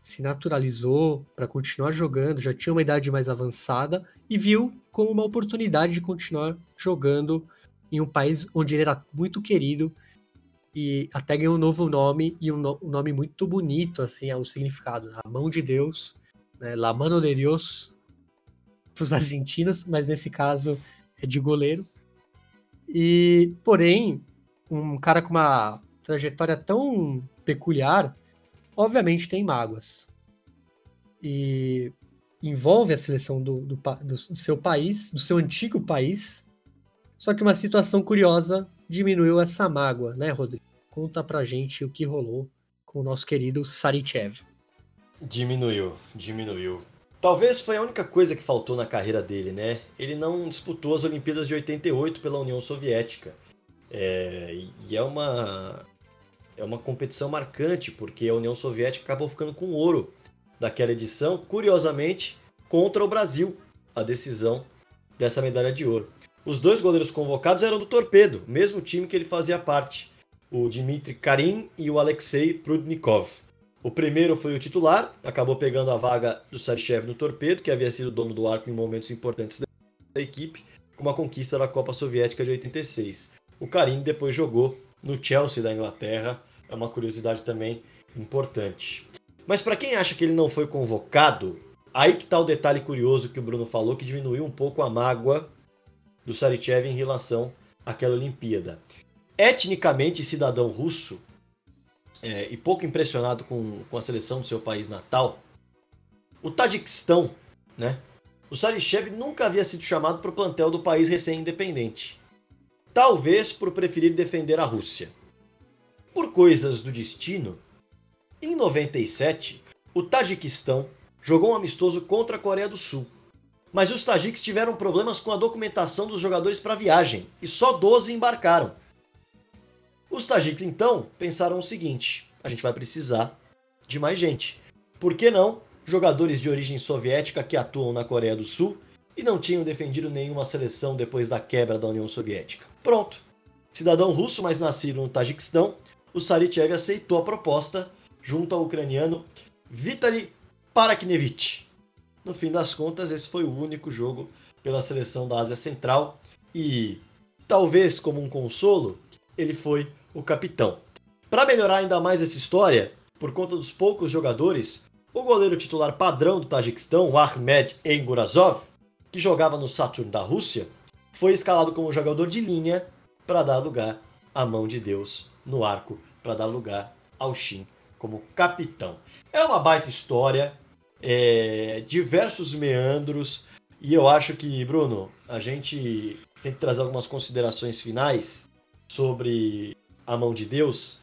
se naturalizou para continuar jogando, já tinha uma idade mais avançada e viu como uma oportunidade de continuar jogando em um país onde ele era muito querido e até ganhou um novo nome e um, no, um nome muito bonito, assim, é um significado, a mão de Deus, né, La Mano de Dios, para os argentinos, mas nesse caso é de goleiro. E, porém, um cara com uma trajetória tão peculiar, obviamente tem mágoas. E envolve a seleção do, do, do, seu país, do seu antigo país. Só que uma situação curiosa diminuiu essa mágoa, né, Rodrigo? Conta pra gente o que rolou com o nosso querido Sarichev. Diminuiu, diminuiu. Talvez foi a única coisa que faltou na carreira dele, né? Ele não disputou as Olimpíadas de 88 pela União Soviética. É, e é uma, é uma competição marcante, porque a União Soviética acabou ficando com ouro daquela edição, curiosamente, contra o Brasil, a decisão dessa medalha de ouro. Os dois goleiros convocados eram do Torpedo, mesmo time que ele fazia parte, o Dmitry Karim e o Alexei Prudnikov. O primeiro foi o titular, acabou pegando a vaga do Sarchev no Torpedo, que havia sido dono do arco em momentos importantes da equipe, com uma conquista da Copa Soviética de 86. O Karim depois jogou no Chelsea da Inglaterra, é uma curiosidade também importante. Mas para quem acha que ele não foi convocado, aí que está o detalhe curioso que o Bruno falou, que diminuiu um pouco a mágoa do Sarichev em relação àquela Olimpíada. Etnicamente cidadão russo, é, e pouco impressionado com, com a seleção do seu país natal, o Tajiquistão, né? O Sarichev nunca havia sido chamado para o plantel do país recém-independente. Talvez por preferir defender a Rússia. Por coisas do destino, em 97, o Tajiquistão jogou um amistoso contra a Coreia do Sul. Mas os tajiques tiveram problemas com a documentação dos jogadores para a viagem e só 12 embarcaram. Os tajiques então pensaram o seguinte: a gente vai precisar de mais gente. Por que não jogadores de origem soviética que atuam na Coreia do Sul e não tinham defendido nenhuma seleção depois da quebra da União Soviética? Pronto. Cidadão russo, mas nascido no Tajiquistão, o Sarityev aceitou a proposta junto ao ucraniano Vitaly Paraknevich. No fim das contas, esse foi o único jogo pela seleção da Ásia Central e, talvez como um consolo, ele foi o capitão. Para melhorar ainda mais essa história, por conta dos poucos jogadores, o goleiro titular padrão do Tajiquistão, Ahmed Engurazov, que jogava no Saturn da Rússia, foi escalado como jogador de linha para dar lugar à mão de Deus no arco, para dar lugar ao Shin como capitão. É uma baita história, é, diversos meandros, e eu acho que, Bruno, a gente tem que trazer algumas considerações finais sobre a mão de Deus,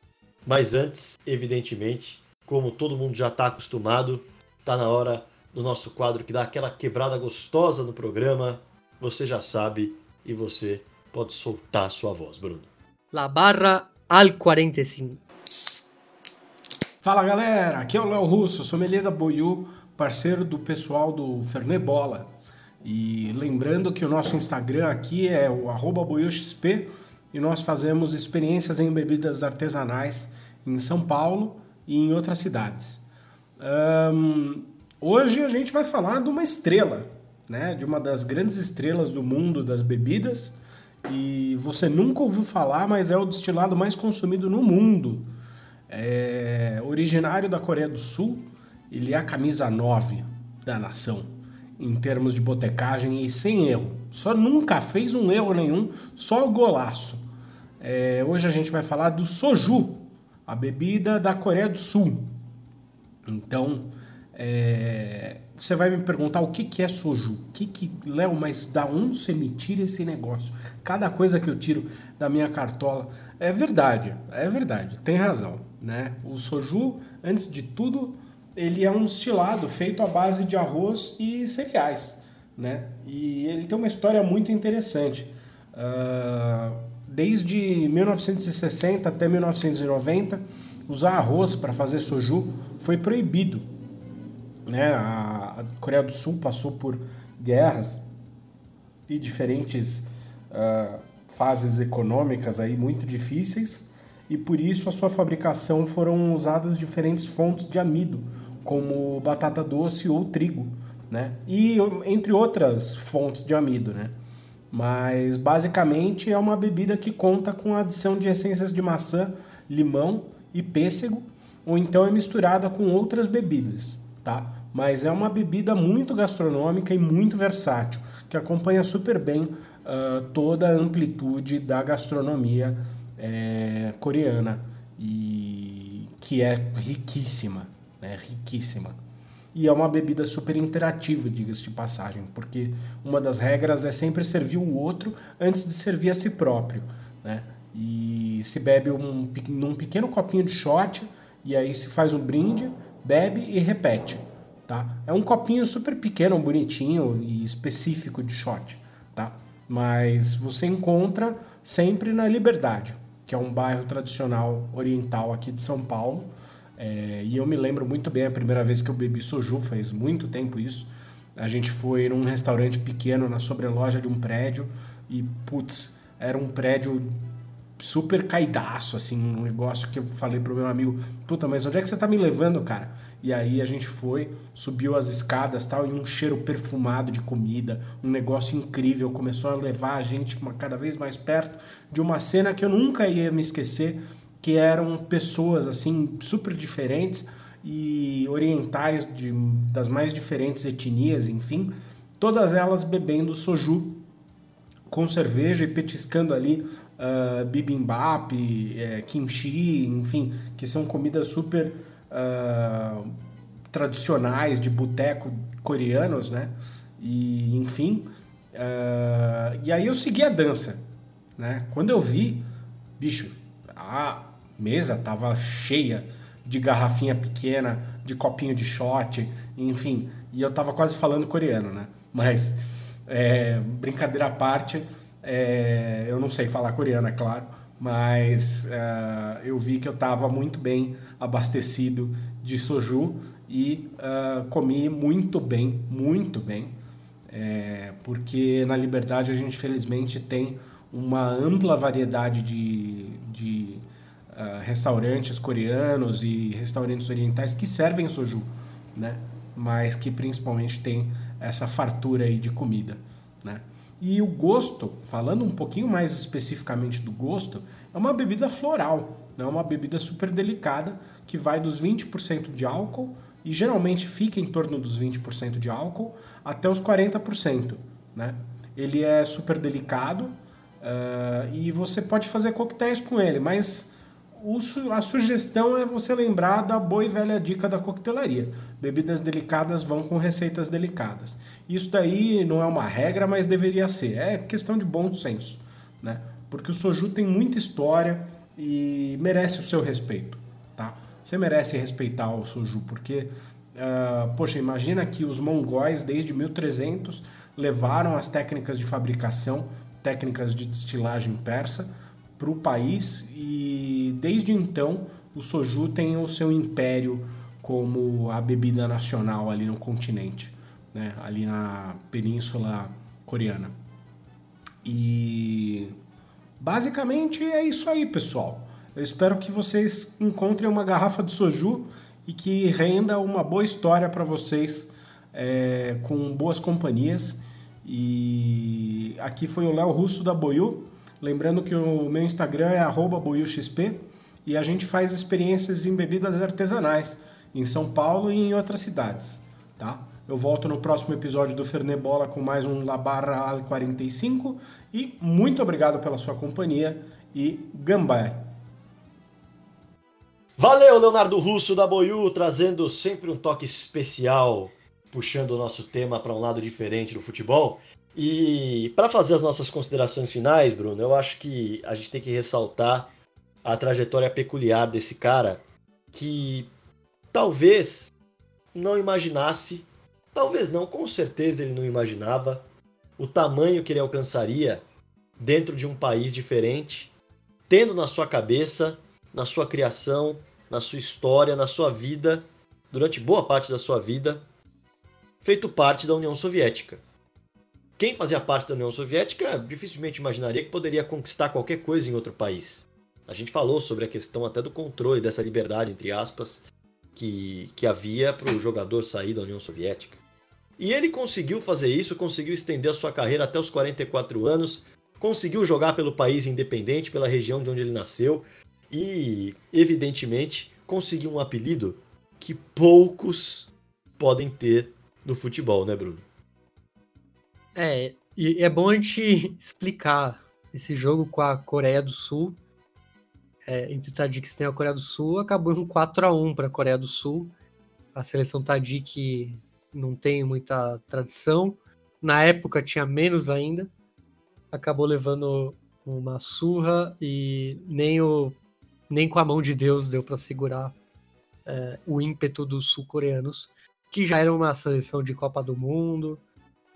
mas antes, evidentemente, como todo mundo já está acostumado, está na hora do nosso quadro que dá aquela quebrada gostosa no programa. Você já sabe e você pode soltar a sua voz, Bruno. La barra al 45. Fala galera, aqui é o Léo Russo, sommelier da Boiú, parceiro do pessoal do Fernet Bola. E lembrando que o nosso Instagram aqui é o boiuxp e nós fazemos experiências em bebidas artesanais em São Paulo e em outras cidades. Um, hoje a gente vai falar de uma estrela, né? de uma das grandes estrelas do mundo das bebidas e você nunca ouviu falar, mas é o destilado mais consumido no mundo é originário da Coreia do Sul, ele é a camisa 9 da nação, em termos de botecagem e sem erro. Só nunca fez um erro nenhum, só o golaço. É, hoje a gente vai falar do soju, a bebida da Coreia do Sul. Então, é, você vai me perguntar o que, que é soju. Que que, Léo, mas da onde você me tira esse negócio? Cada coisa que eu tiro da minha cartola. É verdade, é verdade, tem razão. Né? O soju, antes de tudo, ele é um destilado feito à base de arroz e cereais. Né? E ele tem uma história muito interessante. Uh, desde 1960 até 1990, usar arroz para fazer soju foi proibido. Né? A, Coreia do Sul passou por guerras e diferentes uh, fases econômicas aí muito difíceis e por isso a sua fabricação foram usadas diferentes fontes de amido, como batata doce ou trigo, né? E entre outras fontes de amido, né? Mas basicamente é uma bebida que conta com a adição de essências de maçã, limão e pêssego, ou então é misturada com outras bebidas, tá? Mas é uma bebida muito gastronômica e muito versátil, que acompanha super bem uh, toda a amplitude da gastronomia é, coreana e que é riquíssima, né? Riquíssima. E é uma bebida super interativa, diga-se de passagem, porque uma das regras é sempre servir o outro antes de servir a si próprio, né? E se bebe um, num pequeno copinho de shot e aí se faz um brinde, bebe e repete, tá? É um copinho super pequeno, bonitinho e específico de shot, tá? Mas você encontra sempre na Liberdade, que é um bairro tradicional oriental aqui de São Paulo. É, e eu me lembro muito bem a primeira vez que eu bebi soju, faz muito tempo isso. A gente foi num restaurante pequeno na sobreloja de um prédio e, putz, era um prédio super caidaço, assim, um negócio que eu falei pro meu amigo, puta, mas onde é que você tá me levando, cara? E aí a gente foi, subiu as escadas tal, e um cheiro perfumado de comida, um negócio incrível, começou a levar a gente cada vez mais perto de uma cena que eu nunca ia me esquecer, que eram pessoas, assim, super diferentes e orientais de, das mais diferentes etnias, enfim, todas elas bebendo soju com cerveja e petiscando ali uh, bibimbap, é, kimchi, enfim, que são comidas super uh, tradicionais de boteco coreanos, né? E enfim, uh, e aí eu segui a dança, né? Quando eu vi, bicho, a mesa tava cheia de garrafinha pequena, de copinho de shot, enfim, e eu tava quase falando coreano, né? Mas é, brincadeira à parte, é, eu não sei falar coreano, é claro, mas uh, eu vi que eu estava muito bem abastecido de soju e uh, comi muito bem, muito bem, é, porque na Liberdade a gente felizmente tem uma ampla variedade de, de uh, restaurantes coreanos e restaurantes orientais que servem soju, né? mas que principalmente tem essa fartura aí de comida. Né? E o gosto, falando um pouquinho mais especificamente do gosto, é uma bebida floral, é né? uma bebida super delicada que vai dos 20% de álcool e geralmente fica em torno dos 20% de álcool até os 40%. Né? Ele é super delicado uh, e você pode fazer coquetéis com ele, mas a sugestão é você lembrar da boa e velha dica da coquetelaria. Bebidas delicadas vão com receitas delicadas. Isso daí não é uma regra, mas deveria ser. É questão de bom senso, né? Porque o soju tem muita história e merece o seu respeito, tá? Você merece respeitar o soju, porque, uh, poxa, imagina que os mongóis, desde 1300, levaram as técnicas de fabricação, técnicas de destilagem persa, para o país e desde então o soju tem o seu império como a bebida nacional ali no continente, né? ali na península coreana. E basicamente é isso aí, pessoal. Eu espero que vocês encontrem uma garrafa de soju e que renda uma boa história para vocês é, com boas companhias. E aqui foi o Léo Russo da Boiú. Lembrando que o meu Instagram é boiuxp e a gente faz experiências em bebidas artesanais em São Paulo e em outras cidades, tá? Eu volto no próximo episódio do Fernebola com mais um La Barra 45 e muito obrigado pela sua companhia e gambá! Valeu, Leonardo Russo da Boiú, trazendo sempre um toque especial, puxando o nosso tema para um lado diferente do futebol. E para fazer as nossas considerações finais, Bruno, eu acho que a gente tem que ressaltar a trajetória peculiar desse cara que talvez não imaginasse, talvez não, com certeza ele não imaginava o tamanho que ele alcançaria dentro de um país diferente, tendo na sua cabeça, na sua criação, na sua história, na sua vida, durante boa parte da sua vida, feito parte da União Soviética. Quem fazia parte da União Soviética dificilmente imaginaria que poderia conquistar qualquer coisa em outro país. A gente falou sobre a questão até do controle dessa liberdade, entre aspas, que, que havia para o jogador sair da União Soviética. E ele conseguiu fazer isso, conseguiu estender a sua carreira até os 44 anos, conseguiu jogar pelo país independente, pela região de onde ele nasceu e, evidentemente, conseguiu um apelido que poucos podem ter no futebol, né, Bruno? É, e é bom a gente explicar esse jogo com a Coreia do Sul. É, entre o Tadjikistão e a Coreia do Sul, acabou em um 4 a 1 para a Coreia do Sul. A seleção Tadjik não tem muita tradição. Na época tinha menos ainda. Acabou levando uma surra e nem, o, nem com a mão de Deus deu para segurar é, o ímpeto dos sul-coreanos, que já era uma seleção de Copa do Mundo,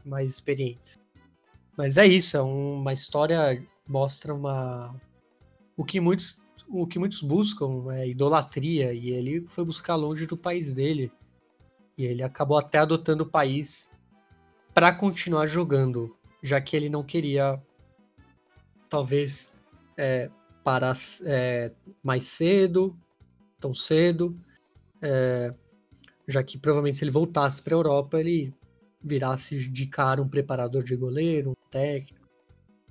mais experientes. Mas é isso, é uma história mostra uma o que muitos o que muitos buscam é idolatria e ele foi buscar longe do país dele e ele acabou até adotando o país para continuar jogando, já que ele não queria talvez é, parar é, mais cedo, tão cedo, é, já que provavelmente se ele voltasse para a Europa ele virasse de cara um preparador de goleiro, um técnico.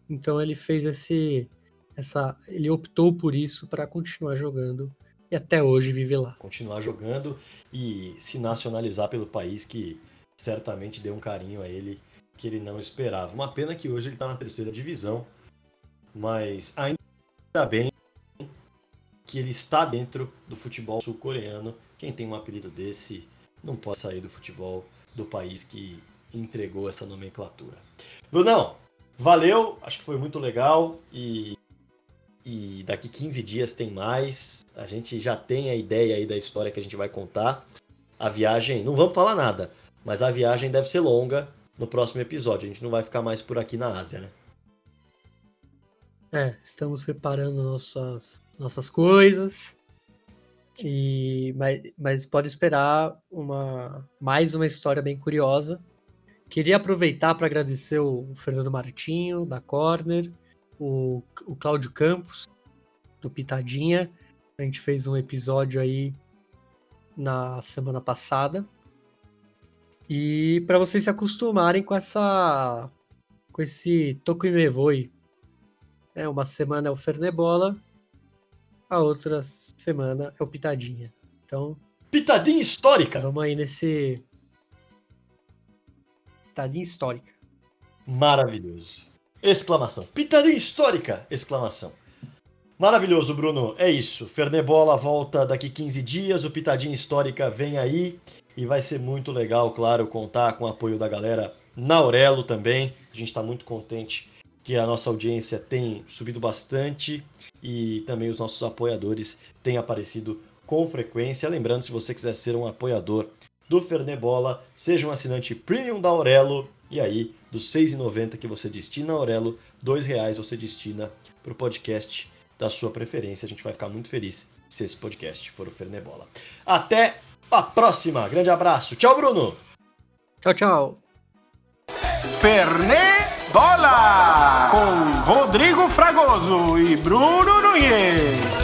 Então ele fez esse essa ele optou por isso para continuar jogando e até hoje vive lá. Continuar jogando e se nacionalizar pelo país que certamente deu um carinho a ele que ele não esperava. Uma pena que hoje ele está na terceira divisão, mas ainda bem que ele está dentro do futebol sul-coreano. Quem tem um apelido desse não pode sair do futebol do país que entregou essa nomenclatura. Brunão, valeu, acho que foi muito legal e, e daqui 15 dias tem mais. A gente já tem a ideia aí da história que a gente vai contar. A viagem, não vamos falar nada, mas a viagem deve ser longa no próximo episódio. A gente não vai ficar mais por aqui na Ásia, né? É, estamos preparando nossas, nossas coisas. E, mas, mas pode esperar uma, mais uma história bem curiosa. Queria aproveitar para agradecer o Fernando Martinho, da Corner, o, o Cláudio Campos, do Pitadinha. A gente fez um episódio aí na semana passada. E para vocês se acostumarem com essa com esse Toco e Mevoi. É, uma semana é o Fernebola, a outra semana é o Pitadinha. Então. Pitadinha histórica! Vamos aí nesse. Pitadinha histórica. Maravilhoso. Exclamação. Pitadinha histórica! Exclamação. Maravilhoso, Bruno. É isso. Fernebola volta daqui 15 dias. O Pitadinha Histórica vem aí. E vai ser muito legal, claro, contar com o apoio da galera na Aurelo também. A gente está muito contente que a nossa audiência tem subido bastante e também os nossos apoiadores têm aparecido com frequência. Lembrando, se você quiser ser um apoiador do Fernebola, seja um assinante premium da Aurelo e aí dos R$ 6,90 que você destina a Aurelo, R$ 2,00 você destina para o podcast da sua preferência. A gente vai ficar muito feliz se esse podcast for o Fernebola. Até a próxima. Grande abraço. Tchau, Bruno. Tchau, tchau. Fernebola com Rodrigo Fragoso e Bruno Nunes.